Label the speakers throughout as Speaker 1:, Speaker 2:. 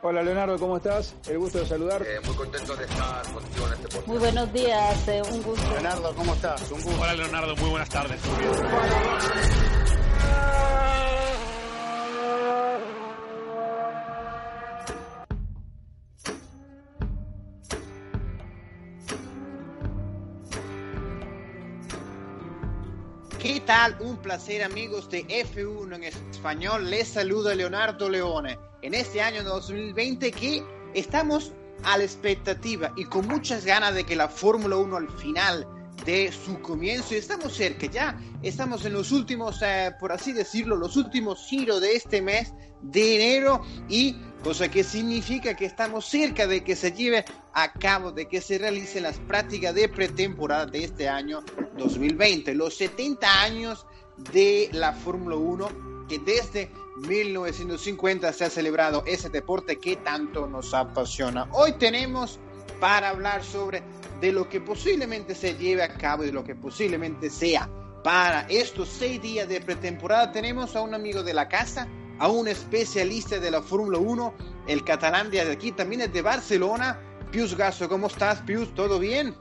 Speaker 1: Hola Leonardo, ¿cómo estás? El gusto de saludar.
Speaker 2: Eh, muy contento de estar contigo en este podcast.
Speaker 3: Muy buenos días, eh, un gusto.
Speaker 4: Leonardo, ¿cómo estás? Un gusto.
Speaker 5: Hola Leonardo, muy buenas tardes.
Speaker 4: ¿Qué placer amigos de F1 en español. Les saluda Leonardo Leone. En este año 2020 que estamos a la expectativa y con muchas ganas de que la Fórmula 1 al final de su comienzo, y estamos cerca, ya estamos en los últimos, eh, por así decirlo, los últimos giros de este mes de enero y cosa que significa que estamos cerca de que se lleve a cabo, de que se realicen las prácticas de pretemporada de este año 2020, los 70 años de la Fórmula 1 que desde 1950 se ha celebrado ese deporte que tanto nos apasiona. Hoy tenemos para hablar sobre de lo que posiblemente se lleve a cabo y de lo que posiblemente sea para estos seis días de pretemporada. Tenemos a un amigo de la casa, a un especialista de la Fórmula 1, el catalán de aquí, también es de Barcelona. Pius Gaso, ¿cómo estás, Pius? ¿Todo bien?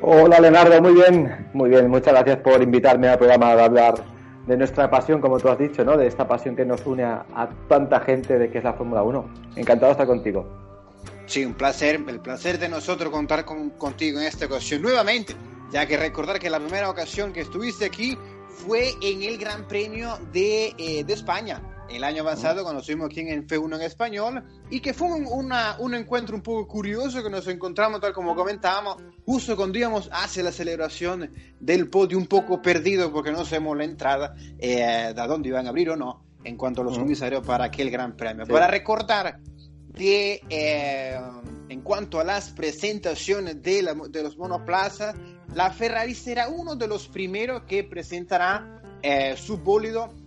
Speaker 6: Hola, Leonardo, muy bien, muy bien. Muchas gracias por invitarme al programa de hablar de nuestra pasión, como tú has dicho, ¿no? De esta pasión que nos une a, tanta gente de que es la Fórmula 1. Encantado estar contigo.
Speaker 4: Sí, un placer, el placer de nosotros contar con, contigo en esta ocasión nuevamente, ya que recordar que la primera ocasión que estuviste aquí fue en el Gran Premio de, eh, de España, el año pasado, cuando estuvimos aquí en F1 en español, y que fue un, una, un encuentro un poco curioso que nos encontramos, tal como comentábamos, justo cuando íbamos hacia la celebración del podio, un poco perdido porque no sabemos la entrada, eh, de dónde iban a abrir o no, en cuanto a los comisarios para aquel Gran Premio.
Speaker 6: Sí.
Speaker 4: Para recordar de, eh, en cuanto a las presentaciones de, la, de los monoplazas, la Ferrari será uno de los primeros que presentará eh,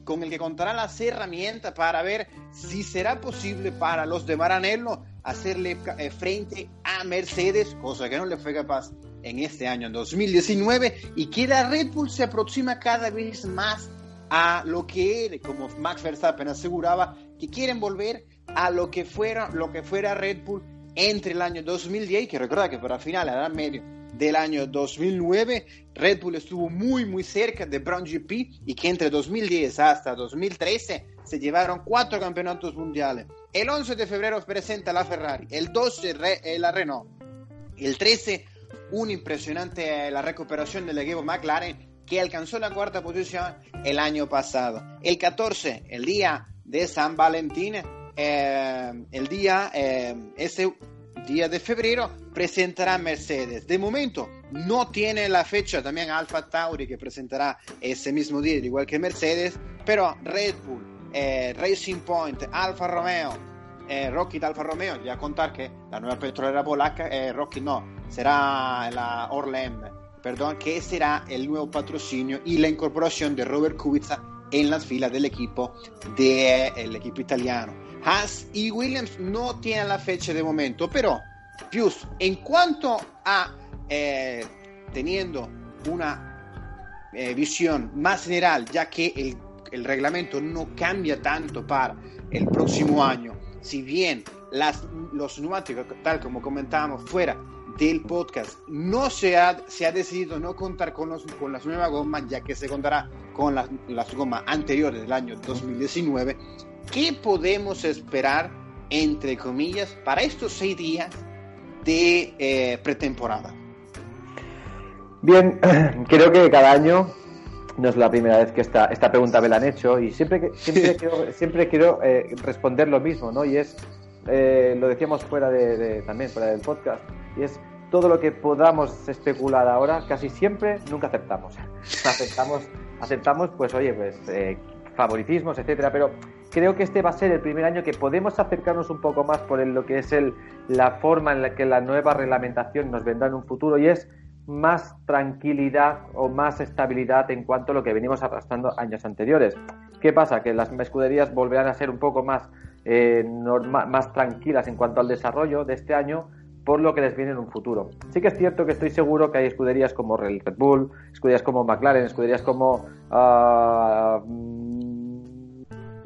Speaker 4: con el que contará las herramientas para ver si será posible para los de Maranello hacerle eh, frente a Mercedes, cosa que no le fue capaz en este año 2019 y que la Red Bull se aproxima cada vez más a lo que era, como Max Verstappen aseguraba, que quieren volver a lo que fuera, lo que fuera Red Bull entre el año 2010, que recuerda que para final era medio del año 2009, Red Bull estuvo muy muy cerca de Brown GP y que entre 2010 hasta 2013 se llevaron cuatro campeonatos mundiales. El 11 de febrero presenta la Ferrari, el 12 re, eh, la Renault, el 13 un impresionante eh, la recuperación del equipo McLaren que alcanzó la cuarta posición el año pasado. El 14, el día de San Valentín, eh, el día, eh, ese día de febrero, presentará Mercedes. De momento no tiene la fecha también Alfa Tauri que presentará ese mismo día, igual que Mercedes, pero Red Bull, eh, Racing Point, Alfa Romeo, eh, Rocky de Alfa Romeo, ya contar que la nueva petrolera polaca, eh, Rocky no, será la Orlem, perdón, que será el nuevo patrocinio y la incorporación de Robert Kubica en las filas del equipo del equipo italiano. Haas y Williams no tienen la fecha de momento, pero Pius, en cuanto a eh, teniendo una eh, visión más general, ya que el, el, reglamento no cambia tanto para el próximo año, si bien las, los neumáticos, tal como comentábamos fuera del podcast, no se ha, se ha decidido no contar con, los, con las nuevas gomas, ya que se contará con las gomas anteriores del año 2019. ¿Qué podemos esperar, entre comillas, para estos seis días de eh, pretemporada?
Speaker 6: Bien, creo que cada año no es la primera vez que esta, esta pregunta me la han hecho y siempre, siempre quiero, siempre quiero eh, responder lo mismo, ¿no? Y es, eh, lo decíamos fuera de, de, también fuera del podcast, y es todo lo que podamos especular ahora, casi siempre nunca aceptamos. aceptamos, aceptamos, pues oye, pues eh, favoritismos, etcétera, pero creo que este va a ser el primer año que podemos acercarnos un poco más por lo que es el, la forma en la que la nueva reglamentación nos vendrá en un futuro y es más tranquilidad o más estabilidad en cuanto a lo que venimos arrastrando años anteriores. ¿Qué pasa? Que las escuderías volverán a ser un poco más, eh, norma, más tranquilas en cuanto al desarrollo de este año por lo que les viene en un futuro. Sí que es cierto que estoy seguro que hay escuderías como Red Bull, escuderías como McLaren, escuderías como uh,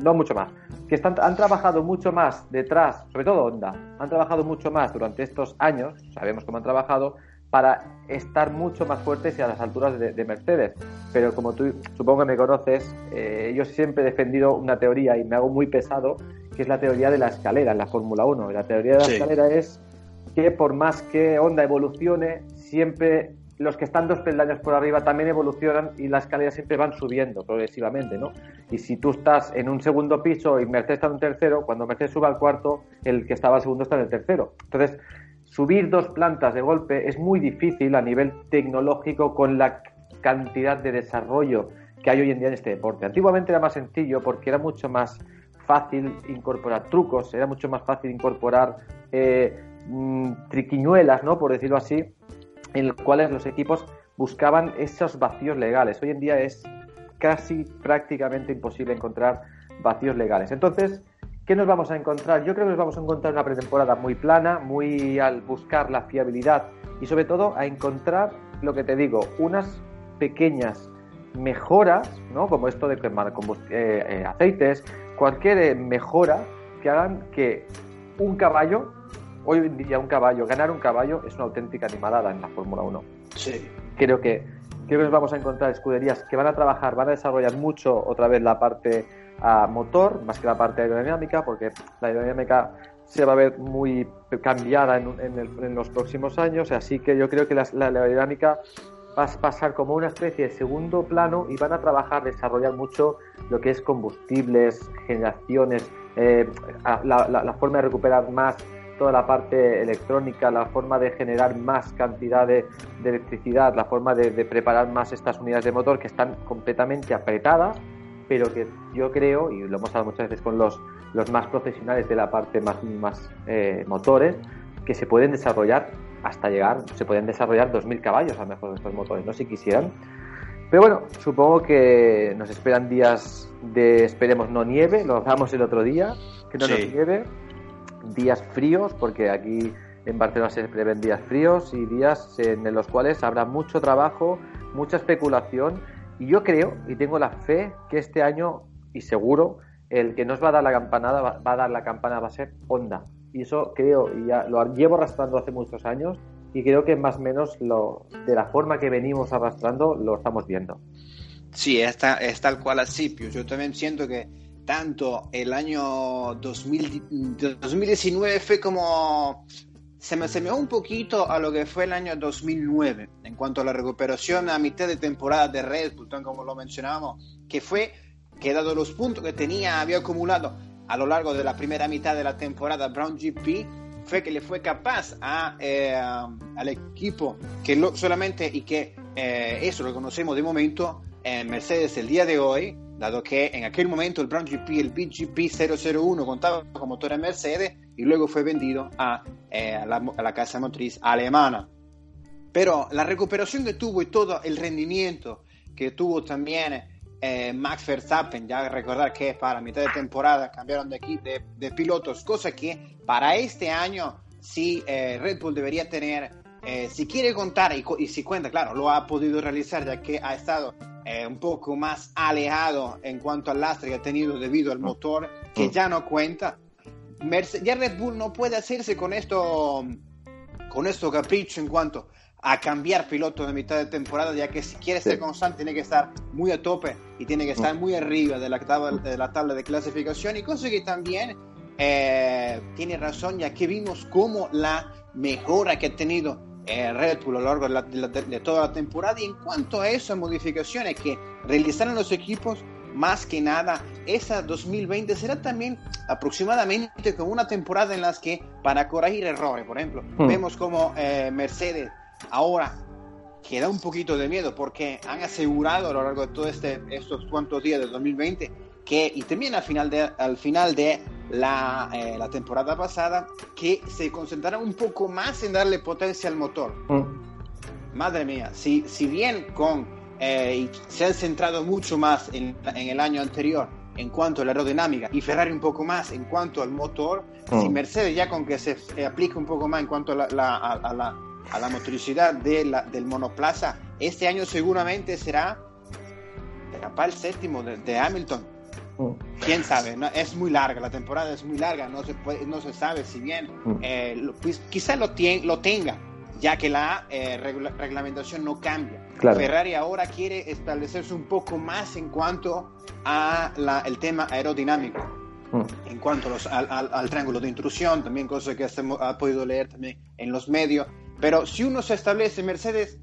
Speaker 6: no mucho más, que están, han trabajado mucho más detrás, sobre todo Honda, han trabajado mucho más durante estos años, sabemos cómo han trabajado, para estar mucho más fuertes y a las alturas de, Mercedes. Pero como tú supongo que me conoces, eh, yo siempre he defendido una teoría y me hago muy pesado, que es la teoría de la escalera en la Fórmula 1. Y la teoría de la escalera es que por más que Honda evolucione, siempre los que están dos peldaños por arriba también evolucionan y la escalera siempre van subiendo progresivamente, ¿no? Y si tú estás en un segundo piso y Mercedes está en un tercero, cuando Mercedes suba al cuarto, el que estaba al segundo está en el tercero. Entonces, subir dos plantas de golpe es muy difícil a nivel tecnológico con la cantidad de desarrollo que hay hoy en día en este deporte. Antiguamente era más sencillo porque era mucho más fácil incorporar trucos, era mucho más fácil incorporar eh, mm, triquiñuelas, ¿no? Por decirlo así, en los cuales los equipos buscaban esos vacíos legales. Hoy en día es casi prácticamente imposible encontrar vacíos legales. Entonces, ¿qué nos vamos a encontrar? Yo creo que nos vamos a encontrar una pretemporada muy plana, muy al buscar la fiabilidad y sobre todo a encontrar lo que te digo, unas pequeñas mejoras, ¿no? Como esto de quemar eh, eh, aceites, cualquier eh, mejora que hagan que un caballo hoy en día un caballo, ganar un caballo es una auténtica animalada en la Fórmula 1.
Speaker 4: Sí.
Speaker 6: Creo que, creo que nos vamos a encontrar escuderías que van a trabajar, van a desarrollar mucho otra vez la parte a motor, más que la parte aerodinámica, porque la aerodinámica se va a ver muy cambiada en, los próximos años, así que yo creo que la, aerodinámica va a pasar como una especie de segundo plano y van a trabajar, desarrollar mucho lo que es combustibles, generaciones, eh, la, forma de recuperar más toda la parte electrónica, la forma de generar más cantidad de, electricidad, la forma de, preparar más estas unidades de motor que están completamente apretadas, pero que yo creo, y lo hemos hablado muchas veces con los, los más profesionales de la parte más, más eh, motores, que se pueden desarrollar hasta llegar, se pueden desarrollar 2.000 caballos a lo mejor estos motores, no si quisieran. Pero bueno, supongo que nos esperan días de, esperemos, no nieve, lo hablamos el otro día, que no nos nieve, días fríos, porque aquí en Barcelona se prevén días fríos y días en los cuales habrá mucho trabajo, mucha especulación. Y yo creo y tengo la fe que este año, y seguro, el que nos va a dar la campanada va, a dar la campana va a ser Honda. Y eso creo, y ya lo llevo arrastrando hace muchos años, y creo que más o menos lo, de la forma que venimos arrastrando lo estamos viendo.
Speaker 4: Sí, es, es tal cual así, Yo también siento que tanto el año 2019 fue como se me asemeó un poquito a lo que fue el año 2009 en cuanto a la recuperación a mitad de temporada de Red Bull, como lo mencionábamos, que fue que dado los puntos que tenía, había acumulado a lo largo de la primera mitad de la temporada Brown GP, fue que le fue capaz a, eh, al equipo que solamente y que eh, eso lo conocemos de momento en Mercedes el día de hoy, dado que en aquel momento el Brown GP, el BGP 001, contaba con motor Mercedes y luego fue vendido a, eh, a, la, casa motriz alemana. Pero la recuperación que tuvo y todo el rendimiento que tuvo también eh, Max Verstappen, ya recordar que para mitad de temporada cambiaron de, de, de pilotos, cosa que para este año sí eh, Red Bull debería tener si quiere contar y, si cuenta, claro, lo ha podido realizar ya que ha estado eh, un poco más alejado en cuanto al lastre que ha tenido debido al motor, que mm. ya no cuenta. ya Red Bull no puede hacerse con esto, con esto capricho en cuanto a cambiar piloto de mitad de temporada, ya que si quiere ser constante tiene que estar muy a tope y tiene que estar mm. muy arriba de la tabla de, la tabla de clasificación y cosa que también eh, tiene razón, ya que vimos cómo la mejora que ha tenido eh, Red Bull a lo largo de, toda la temporada. Y en cuanto a esas modificaciones que realizaron los equipos, más que nada, esa 2020 será también aproximadamente como una temporada en la que para corregir errores, por ejemplo, hmm. vemos como eh, Mercedes ahora queda un poquito de miedo porque han asegurado a lo largo de todos este, estos cuantos días de 2020 que, y también al final de, al final de la, eh, la temporada pasada, que se concentraron un poco más en darle potencia al motor. Mm. Madre mía, si, si bien con, eh, se han centrado mucho más en, en, el año anterior en cuanto a la aerodinámica y Ferrari un poco más en cuanto al motor, si mm. Mercedes ya con que se aplique un poco más en cuanto a la, a, la, a la motoricidad de la, del monoplaza, este año seguramente será capaz el séptimo de, de Hamilton. Quién sabe, ¿no? es muy larga, la temporada es muy larga, no se, puede, no se sabe si bien eh, pues, quizá lo, lo tenga, ya que la eh, reglamentación no cambia. Ferrari ahora quiere establecerse un poco más en cuanto a el tema aerodinámico, en cuanto al, triángulo de intrusión, también cosas que ha podido leer también en los medios. Pero si uno se establece, Mercedes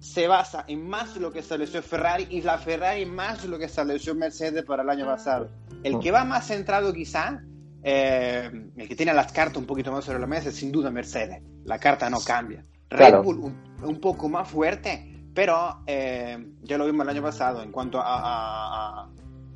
Speaker 4: se basa en más de lo que estableció Ferrari y la Ferrari más de lo que estableció Mercedes para el año pasado. El que va más centrado quizá, eh, el que tiene las cartas un poquito más sobre la mesa es sin duda Mercedes. La carta no cambia. Red Bull un, poco más fuerte, pero eh, ya lo vimos el año pasado en cuanto a,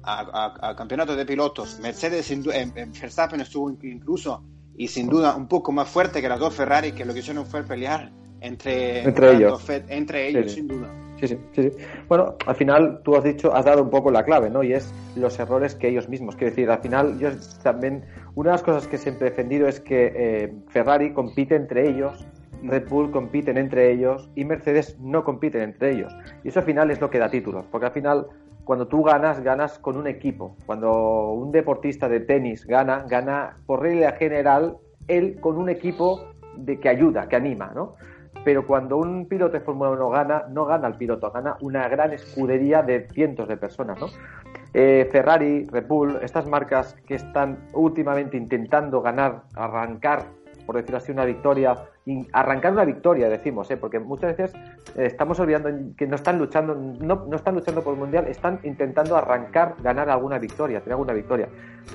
Speaker 4: a, campeonato de pilotos. Mercedes en, Verstappen estuvo incluso y sin duda un poco más fuerte que las dos Ferrari, que lo que hicieron fue pelear entre,
Speaker 6: entre ellos,
Speaker 4: entre ellos sin duda.
Speaker 6: Sí, sí, sí, Bueno, al final tú has dicho, has dado un poco la clave, ¿no? Y es los errores que ellos mismos. Quiero decir, al final yo también, una de las cosas que siempre he defendido es que eh, Ferrari compite entre ellos Red Bull compiten entre ellos y Mercedes no compiten entre ellos. Y eso al final es lo que da títulos, porque al final cuando tú ganas, ganas con un equipo. Cuando un deportista de tenis gana, gana por regla general él con un equipo de que ayuda, que anima, ¿no? Pero cuando un piloto de Fórmula 1 gana, no gana el piloto, gana una gran escudería de cientos de personas, ¿no? Eh, Ferrari, Red estas marcas que están últimamente intentando ganar, arrancar por decirlo así, una victoria, arrancar una victoria, decimos, ¿eh? porque muchas veces eh, estamos olvidando que no están luchando, no, no, están luchando por el mundial, están intentando arrancar, ganar alguna victoria, tener alguna victoria.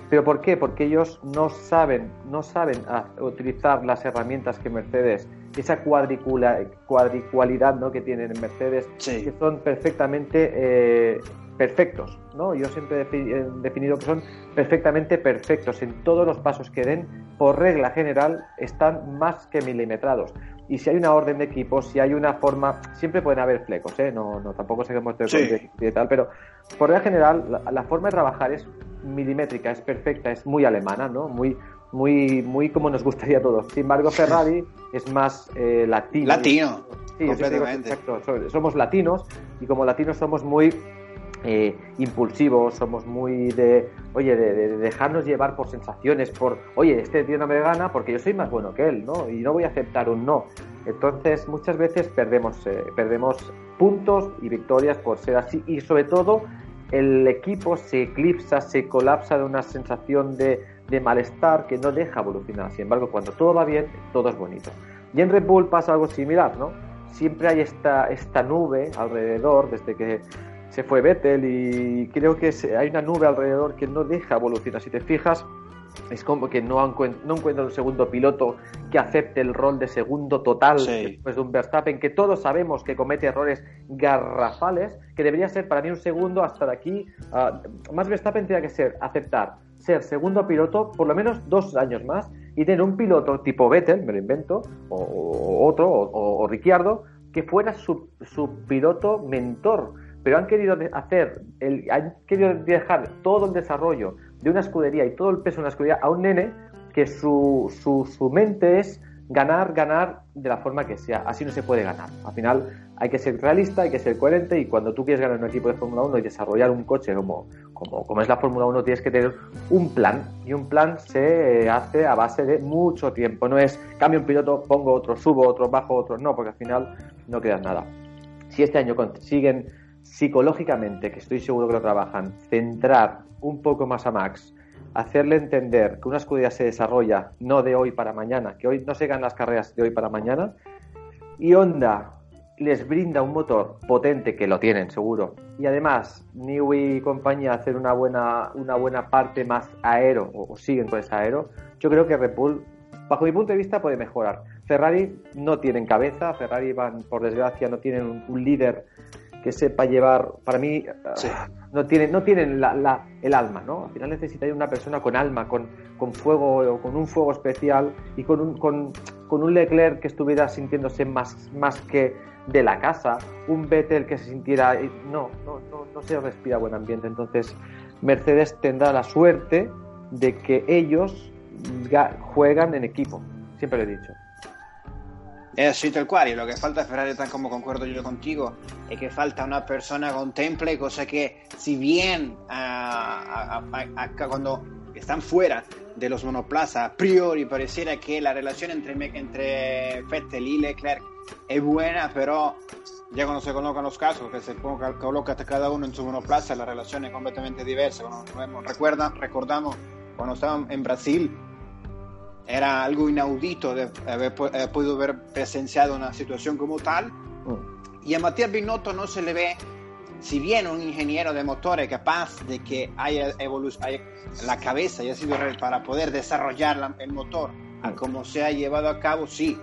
Speaker 6: ¿Pero por qué? Porque ellos no saben, no saben ah, utilizar las herramientas que Mercedes, esa cuadricula, cuadricualidad ¿no? que tienen en Mercedes, que son perfectamente eh, perfectos, ¿no? Yo siempre he definido que son perfectamente perfectos en todos los pasos que den, por regla general, están más que milimetrados. Y si hay una orden de equipo, si hay una forma, siempre pueden haber flecos, ¿eh? No, no tampoco sé cómo estoy y tal, pero por regla general, la, forma de trabajar es milimétrica, es perfecta, es muy alemana, ¿no? Muy, muy, muy como nos gustaría a todos. Sin embargo, Ferrari es más eh, latino.
Speaker 4: Latino.
Speaker 6: Sí, somos latinos y como latinos somos muy eh, impulsivos, somos muy de, oye, de, dejarnos llevar por sensaciones, por, oye, este tío no me gana porque yo soy más bueno que él, ¿no? Y no voy a aceptar un no. Entonces, muchas veces perdemos, eh, perdemos puntos y victorias por ser así y sobre todo el equipo se eclipsa, se colapsa de una sensación de, de malestar que no deja evolucionar. Sin embargo, cuando todo va bien, todo es bonito. Y en Red Bull pasa algo similar, ¿no? Siempre hay esta, esta nube alrededor, desde que se fue Vettel y creo que hay una nube alrededor que no deja evolucionar. Si te fijas, es como que no, no un segundo piloto que acepte el rol de segundo total después de un Verstappen, que todos sabemos que comete errores garrafales, que debería ser para mí un segundo hasta de aquí. Uh, más Verstappen tendría que ser aceptar ser segundo piloto por lo menos dos años más y tener un piloto tipo Vettel, me lo invento, o, otro, o, o, Ricciardo, que fuera su, su piloto mentor pero han querido hacer, el, han querido dejar todo el desarrollo de una escudería y todo el peso de una escudería a un nene que su, su, su mente es ganar, ganar de la forma que sea. Así no se puede ganar. Al final hay que ser realista, hay que ser coherente y cuando tú quieres ganar un equipo de Fórmula 1 y desarrollar un coche como, como, como es la Fórmula 1, tienes que tener un plan. Y un plan se hace a base de mucho tiempo. No es cambio un piloto, pongo otro, subo otro, bajo otro. No, porque al final no quedas nada. Si este año consiguen psicológicamente, que estoy seguro que lo trabajan, centrar un poco más a Max, hacerle entender que una escudería se desarrolla no de hoy para mañana, que hoy no se ganan las carreras de hoy para mañana, y Honda les brinda un motor potente, que lo tienen seguro, y además Newey y compañía hacer una buena, una buena parte más aero, o, siguen con ese aero, yo creo que Red Bull, bajo mi punto de vista, puede mejorar. Ferrari no tienen cabeza, Ferrari van, por desgracia, no tienen un líder que sepa llevar, para mí, no tienen, no tienen la, el alma, ¿no? Al final necesitaría una persona con alma, con, con fuego, con un fuego especial y con un, con, con un Leclerc que estuviera sintiéndose más, más que de la casa, un Vettel que se sintiera... No, no, no, no se respira buen ambiente. Entonces, Mercedes tendrá la suerte de que ellos juegan en equipo. Siempre lo he dicho.
Speaker 4: Eh, sí, tal cual, y lo que falta a Ferrari, tan como concuerdo yo contigo, es que falta una persona contemple, cosa que si bien ah, cuando están fuera de los monoplazas, a priori pareciera que la relación entre, entre Vettel y Leclerc es buena, pero ya cuando se colocan los casos, que se coloca cada uno en su monoplaza, la relación es completamente diversa. Recordamos cuando estaban en Brasil, era algo inaudito de haber eh, podido haber presenciado una situación como tal. Mm. Y a Matías Binotto no se le ve, si bien un ingeniero de motores capaz de que haya, haya la cabeza haya sido para poder desarrollar el motor a mm. como se ha llevado a cabo, sí.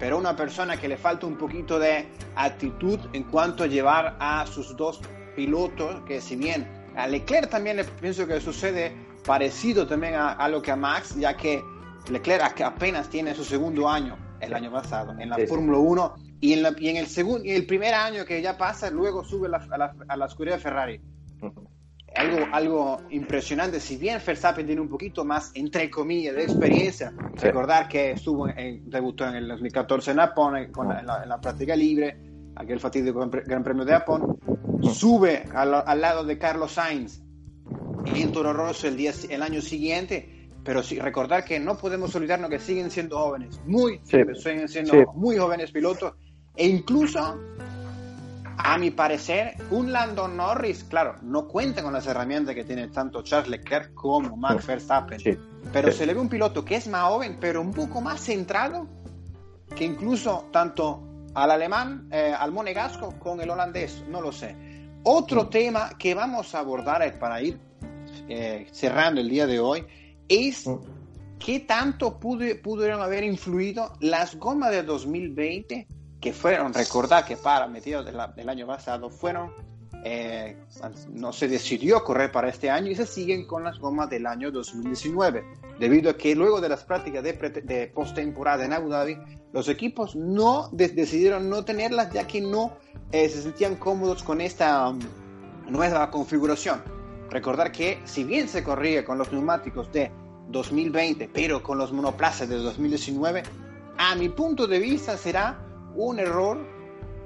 Speaker 4: Pero una persona que le falta un poquito de actitud en cuanto a llevar a sus dos pilotos, que si bien a Leclerc también le pienso que sucede parecido también a, a lo que a Max, ya que Leclerc apenas tiene su segundo año el año pasado en la Fórmula 1 y en, la, y en el segundo y el primer año que ya pasa luego sube a, la, a la escudería de Ferrari. Algo, algo impresionante si bien Verstappen tiene un poquito más entre comillas de experiencia recordar que estuvo en, debutó en el 2014 en Japón en, la, práctica libre aquel fatídico Gran Premio de Japón. Sube al, al lado de Carlos Sainz en Toro Rosso el, día, el año siguiente pero sí, recordar que no podemos olvidarnos que siguen siendo jóvenes, muy, siguen siendo muy jóvenes pilotos, e incluso, a mi parecer, un Landon Norris, claro, no cuenta con las herramientas que tiene tanto Charles Leclerc como Max Verstappen, pero se le ve un piloto que es más joven, pero un poco más centrado que incluso tanto al alemán, eh, al monegasco, con el holandés, no lo sé. Otro tema que vamos a abordar para ir eh, cerrando el día de hoy es mm. qué tanto pudieron haber influido las gomas de 2020, que fueron, recordar que para mediados del año pasado fueron, eh, no se decidió correr para este año y se siguen con las gomas del año 2019, debido a que luego de las prácticas de, de postemporada en Abu Dhabi, los equipos no decidieron no tenerlas ya que no eh, se sentían cómodos con esta um, nueva configuración. Recordar que si bien se corría con los neumáticos de 2020, pero con los monoplazas de 2019, a mi punto de vista será un error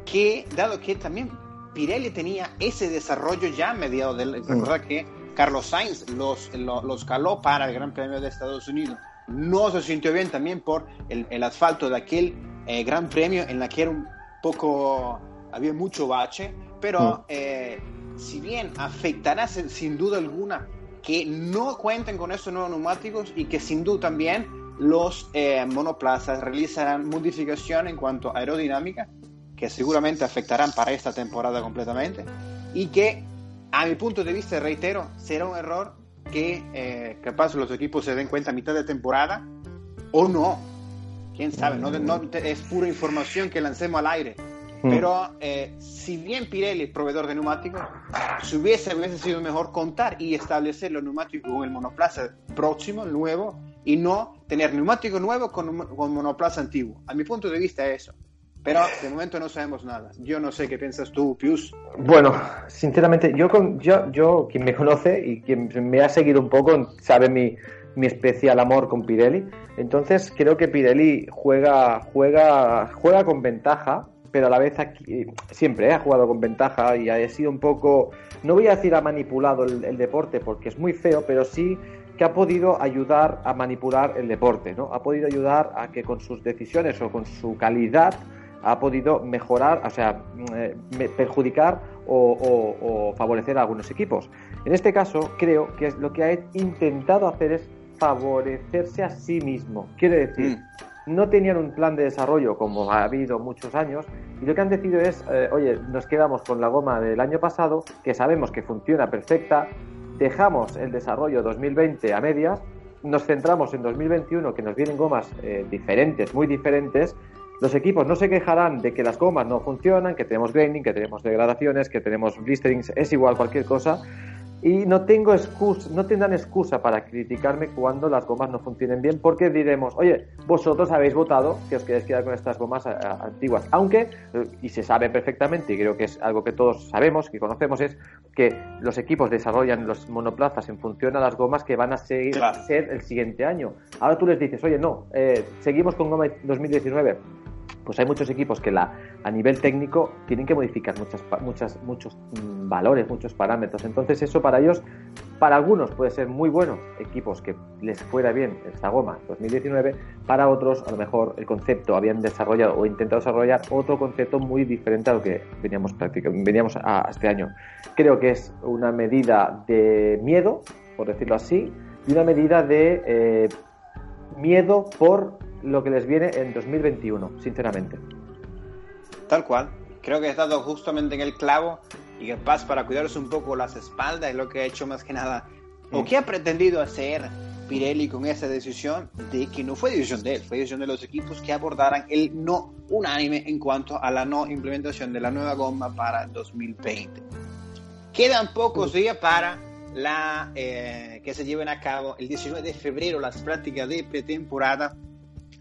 Speaker 4: que, dado que también Pirelli tenía ese desarrollo ya a mediados del... Recordar que Carlos Sainz los, los, caló para el Gran Premio de Estados Unidos. No se sintió bien también por el, asfalto de aquel eh, Gran Premio en la que era un poco... había mucho bache, pero... Eh, si bien afectará sin duda alguna que no cuenten con estos nuevos neumáticos y que sin duda también los eh, monoplazas realizarán modificación en cuanto a aerodinámica que seguramente afectarán para esta temporada completamente y que a mi punto de vista, reitero, será un error que eh, capaz los equipos se den cuenta a mitad de temporada o no. Quién sabe, no es pura información que lancemos al aire Mm. Pero eh, si bien Pirelli es proveedor de neumáticos, si hubiese, hubiese sido mejor contar y establecer los neumáticos con el monoplaza próximo, nuevo, y no tener neumático nuevo con, con monoplaza antiguo. A mi punto de vista es eso. Pero de momento no sabemos nada. Yo no sé qué piensas tú, Pius.
Speaker 6: Bueno, sinceramente, yo, yo, yo quien me conoce y quien me ha seguido un poco sabe mi, mi especial amor con Pirelli. Entonces creo que Pirelli juega, juega, juega con ventaja pero a la vez aquí, siempre ha jugado con ventaja y ha sido un poco, no voy a decir ha manipulado el, deporte porque es muy feo, pero sí que ha podido ayudar a manipular el deporte, ¿no? Ha podido ayudar a que con sus decisiones o con su calidad ha podido mejorar, o sea, eh, perjudicar o, favorecer a algunos equipos. En este caso, creo que lo que ha intentado hacer es favorecerse a sí mismo. Quiere decir, mm no tenían un plan de desarrollo como ha habido muchos años y lo que han decidido es, eh, oye, nos quedamos con la goma del año pasado, que sabemos que funciona perfecta, dejamos el desarrollo 2020 a medias, nos centramos en 2021, que nos vienen gomas eh, diferentes, muy diferentes. Los equipos no se quejarán de que las gomas no funcionan, que tenemos graining, que tenemos degradaciones, que tenemos blisterings, es igual cualquier cosa, y no tengo excusa, no tendrán excusa para criticarme cuando las gomas no funcionen bien, porque diremos, oye, vosotros habéis votado que os queréis quedar con estas gomas eh, antiguas. Aunque, eh, y se sabe perfectamente, y creo que es algo que todos sabemos, que conocemos, es que los equipos desarrollan los monoplazas en función a las gomas que van a seguir ser el siguiente año. Ahora tú les dices, oye, no, eh, seguimos con goma 2019 pues hay muchos equipos que a nivel técnico tienen que modificar muchas, muchas, muchos mm, valores, muchos parámetros. Entonces eso para ellos, para algunos puede ser muy bueno, equipos que les fuera bien esta goma 2019, para otros a lo mejor el concepto habían desarrollado o intentado desarrollar otro concepto muy diferente a lo que veníamos veníamos a este año. Creo que es una medida de miedo, por decirlo así, y una medida de eh, miedo por lo que les viene en 2021, sinceramente.
Speaker 4: Tal cual. Creo que he estado justamente en el clavo y que Paz para cuidarse un poco las espaldas es lo que ha hecho más que nada. ¿O qué ha pretendido hacer Pirelli con esa decisión? De que no fue decisión de él, fue decisión de los equipos que abordaran el no unánime en cuanto a la no implementación de la nueva goma para 2020. Quedan pocos días para la, eh, que se lleven a cabo el 19 de febrero las prácticas de pretemporada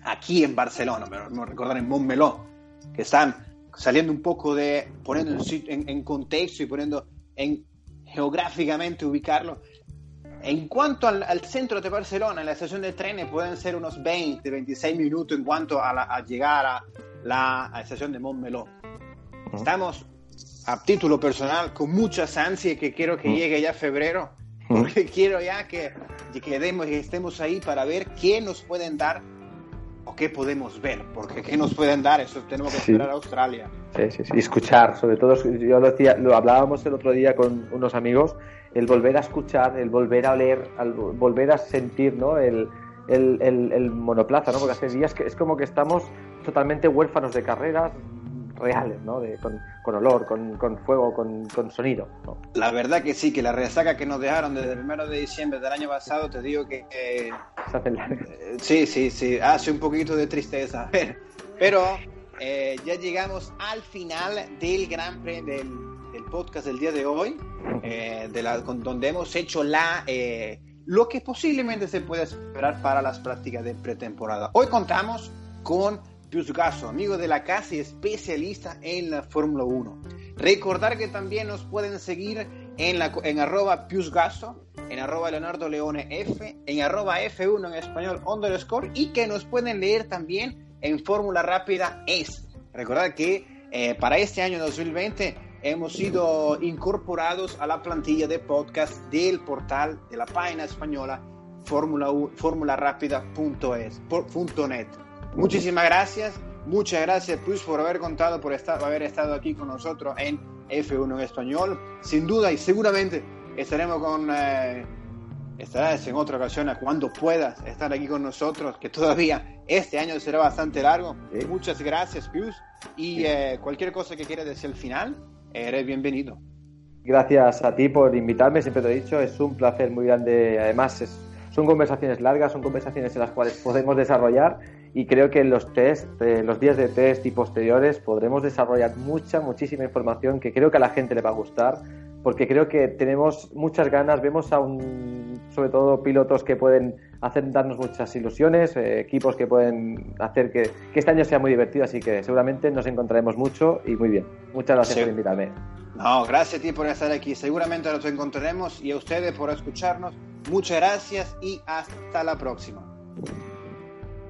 Speaker 4: aquí en Barcelona, me, recordar en Montmeló, que están saliendo un poco de, poniendo en, en, contexto y poniendo en geográficamente ubicarlo. En cuanto al, centro de Barcelona, en la estación de trenes pueden ser unos 20, 26 minutos en cuanto a, llegar a la estación de Montmeló. Estamos a título personal con muchas ansias que quiero que llegue ya febrero, porque quiero ya que, quedemos y estemos ahí para ver qué nos pueden dar o qué podemos ver, porque qué nos pueden dar, eso tenemos que esperar a Australia.
Speaker 6: Sí, sí, sí, y escuchar, sobre todo, yo lo, decía, lo hablábamos el otro día con unos amigos, el volver a escuchar, el volver a oler, el volver a sentir ¿no? el, el, el, monoplaza, ¿no? porque hace días que es como que estamos totalmente huérfanos de carreras, reales, ¿no? De, con, con, olor, con, con fuego, con, con sonido. ¿no?
Speaker 4: La verdad que sí, que la resaca que nos dejaron desde el primero de diciembre del año pasado, te digo que... Eh,
Speaker 6: Se hace
Speaker 4: eh, sí, sí, sí, hace un poquito de tristeza. Pero eh, ya llegamos al final del Gran Premio, del, del, podcast del día de hoy, de la, con, donde hemos hecho la... lo que posiblemente se puede esperar para las prácticas de pretemporada. Hoy contamos con Pius Gaso, amigo de la casa y especialista en la Fórmula 1. Recordar que también nos pueden seguir en, la, en arroba Pius Gaso, en arroba Leonardo Leone F, en arroba F1 en español underscore y que nos pueden leer también en Fórmula Rápida Es. Recordar que eh, para este año 2020 hemos sido incorporados a la plantilla de podcast del portal de la página española formularápida.es.net. Muchísimas gracias, muchas gracias Plus por haber contado, por estar, haber estado aquí con nosotros en F1 en español. Sin duda y seguramente estaremos con, eh, estarás en otra ocasión cuando puedas estar aquí con nosotros, que todavía este año será bastante largo. Muchas gracias Pius y eh, cualquier cosa que quieras decir al final, eres bienvenido.
Speaker 6: Gracias a ti por invitarme, siempre te he dicho, es un placer muy grande. Además, son conversaciones largas, son conversaciones en las cuales podemos desarrollar y creo que en los test, eh, los días de test y posteriores podremos desarrollar mucha, muchísima información que creo que a la gente le va a gustar porque creo que tenemos muchas ganas, vemos a un, sobre todo pilotos que pueden hacer darnos muchas ilusiones, eh, equipos que pueden hacer que, este año sea muy divertido, así que seguramente nos encontraremos mucho y muy bien. Muchas gracias por invitarme.
Speaker 4: No, gracias a ti por estar aquí, seguramente nos encontraremos y a ustedes por escucharnos. Muchas gracias y hasta la próxima.